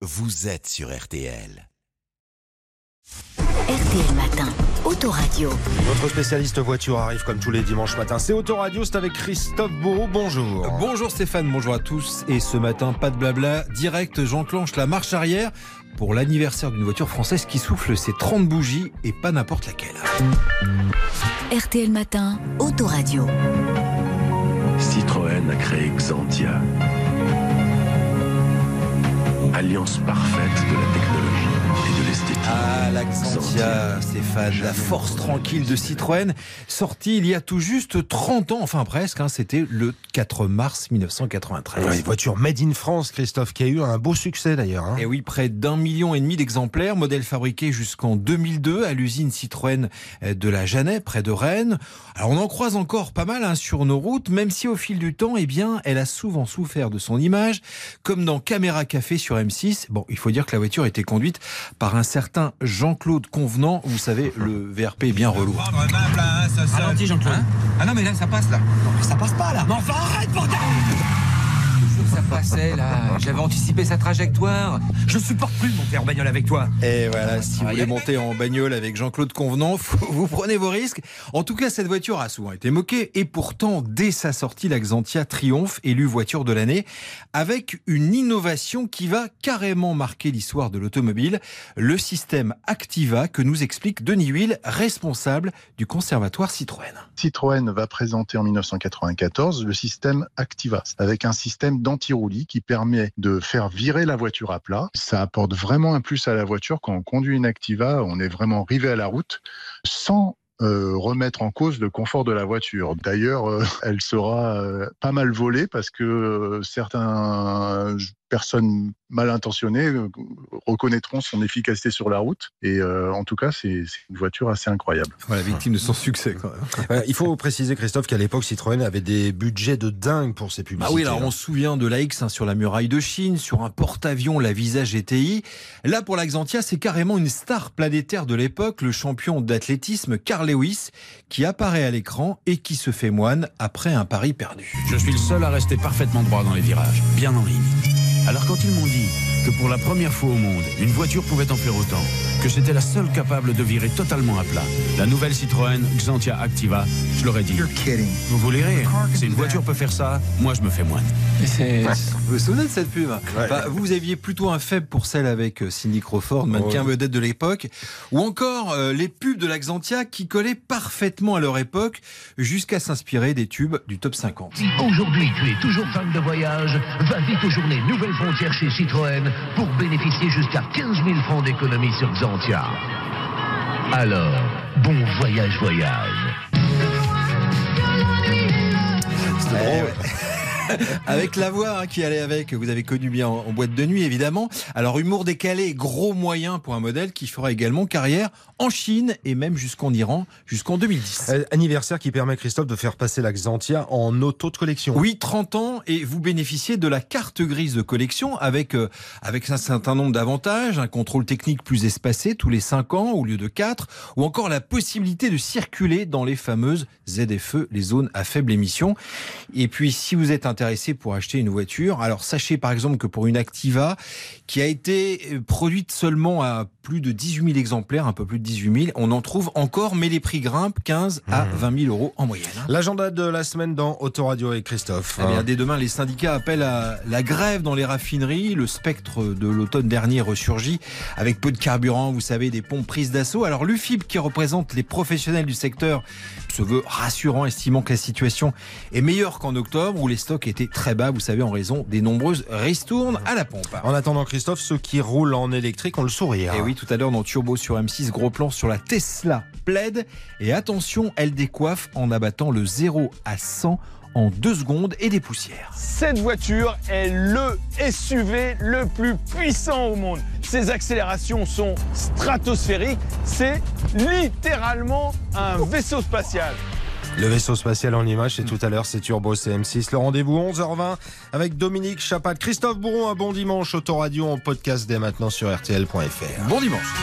vous êtes sur RTL. RTL Matin, Autoradio. Notre spécialiste voiture arrive comme tous les dimanches matins. C'est Autoradio, c'est avec Christophe Bourreau. Bonjour. Bonjour Stéphane, bonjour à tous. Et ce matin, pas de blabla, direct, j'enclenche la marche arrière pour l'anniversaire d'une voiture française qui souffle ses 30 bougies et pas n'importe laquelle. RTL Matin, Autoradio. Citroën a créé Xantia. Alliance parfaite de la technologie et de l'esthétique. Ah, Stéphane, la force tranquille de Citroën, sortie il y a tout juste 30 ans, enfin presque, hein, c'était le 4 mars 1993. Ouais, voiture made in France, Christophe, qui a eu un beau succès d'ailleurs. hein. Et oui, près d'un million et demi d'exemplaires, modèle fabriqué jusqu'en 2002 à l'usine Citroën de la Jeannet, près de Rennes. Alors on en croise encore pas mal hein, sur nos routes, même si au fil du temps, eh bien, elle a souvent souffert de son image, comme dans Caméra Café sur M6. Bon, il faut dire que la voiture était conduite par un certain Jean-Claude Convenant. Vous savez, le VRP est bien relou. Ralenti, Jean-Claude. Ah non mais là ça passe là. Ça passe pas là. Mais enfin arrête bordel Ça passait là, j'avais anticipé sa trajectoire. Je supporte plus de monter en bagnole avec toi. Et voilà, si vous Ah, voulez monter en bagnole avec Jean-Claude Convenant, vous prenez vos risques. En tout cas, cette voiture a souvent été moquée et pourtant, dès sa sortie, la Xantia triomphe, élue voiture de l'année, avec une innovation qui va carrément marquer l'histoire de l'automobile, le système Activa que nous explique Denis Huil, responsable du conservatoire Citroën. Citroën va présenter en 1994 le système Activa, avec un système d'anti-roulis qui permet de faire virer la voiture à plat. Ça apporte vraiment un plus à la voiture. Quand on conduit une Activa, on est vraiment rivé à la route sans euh, remettre en cause le confort de la voiture. D'ailleurs, euh, elle sera euh, pas mal volée parce que certaines personnes mal intentionnées reconnaîtront son efficacité sur la route. Et euh, en tout cas, c'est une voiture assez incroyable. Voilà, victime de son succès quand même. Il faut préciser, Christophe, qu'à l'époque, Citroën avait des budgets de dingue pour ses publicités. Ah oui, alors on se souvient de la X hein, sur la muraille de Chine, sur un porte-avions, la Visa GTI. Là, pour la Xantia, c'est carrément une star planétaire de l'époque, le champion d'athlétisme Carl Lewis, qui apparaît à l'écran et qui se fait moine après un pari perdu. Je suis le seul à rester parfaitement droit dans les virages, bien en ligne. Alors quand ils m'ont dit que pour la première fois au monde, une voiture pouvait en faire autant, que j'étais la seule capable de virer totalement à plat, la nouvelle Citroën Xantia Activa, je leur ai dit Vous voulez rire. Si une voiture peut faire ça, moi je me fais moine. Vous vous souvenez de cette pub Enfin, Vous aviez plutôt un faible pour celle avec euh, Cindy Crawford, mannequin Ouais. vedette de l'époque, ou encore euh, les pubs de la Xantia qui collaient parfaitement à leur époque, jusqu'à s'inspirer des tubes du top 50. Aujourd'hui, tu es toujours fan de voyage. Va vite aux journées Nouvelle Frontière chez Citroën pour bénéficier jusqu'à 15 000 francs d'économie sur Xantia. Alors, bon voyage, voyage. avec la voix hein, qui allait avec, vous avez connu bien en, en boîte de nuit évidemment. Alors humour décalé, gros moyen pour un modèle qui fera également carrière en Chine et même jusqu'en Iran, jusqu'en 2010. Euh, Anniversaire qui permet, Christophe, de faire passer la Xantia en auto de collection. Oui, 30 ans et vous bénéficiez de la carte grise de collection avec, euh, avec un certain nombre d'avantages, un contrôle technique plus espacé tous les 5 ans au lieu de 4, ou encore la possibilité de circuler dans les fameuses ZFE, les zones à faible émission. Et puis si vous êtes pour acheter une voiture, alors sachez par exemple que pour une Activa qui a été euh, produite seulement à plus de 18 000 exemplaires, un peu plus de 18 000, on en trouve encore, mais les prix grimpent 15 à 20 000 euros en moyenne. hein. L'agenda de la semaine dans Autoradio et Christophe. Eh bien, dès demain, les syndicats appellent à la grève dans les raffineries. Le spectre de l'automne dernier ressurgit avec peu de carburant, vous savez, des pompes prises d'assaut. Alors, l'UFIP, qui représente les professionnels du secteur, se veut rassurant, estimant que la situation est meilleure qu'en octobre, où les stocks étaient très bas, vous savez, en raison des nombreuses ristournes à la pompe. En attendant, Christophe, ceux qui roulent en électrique ont le sourire. Et oui, tout à l'heure dans Turbo sur M6, gros plan sur la Tesla Plaid. Et attention, elle décoiffe en abattant le 0 à 100 en deux secondes et des poussières. Cette voiture est le SUV le plus puissant au monde. Ses accélérations sont stratosphériques. C'est littéralement un vaisseau spatial. Le vaisseau spatial en image, c'est tout à l'heure, c'est Turbo CM6. Le rendez-vous 11h20 avec Dominique Chapat. Christophe Bourron, un bon dimanche. Autoradio en podcast dès maintenant sur RTL.fr. Bon dimanche